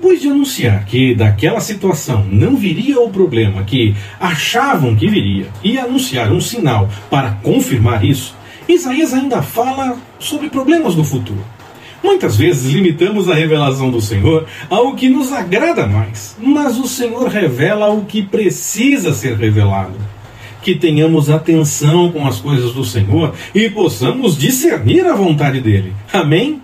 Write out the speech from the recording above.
depois de anunciar que daquela situação não viria o problema que achavam que viria e anunciar um sinal para confirmar isso, Isaías ainda fala sobre problemas do futuro. Muitas vezes limitamos a revelação do Senhor ao que nos agrada mais, mas o Senhor revela o que precisa ser revelado. Que tenhamos atenção com as coisas do Senhor e possamos discernir a vontade dele. Amém?